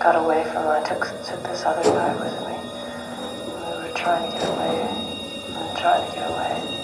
got away from I took took this other guy with me. We were trying to get away. And trying to get away.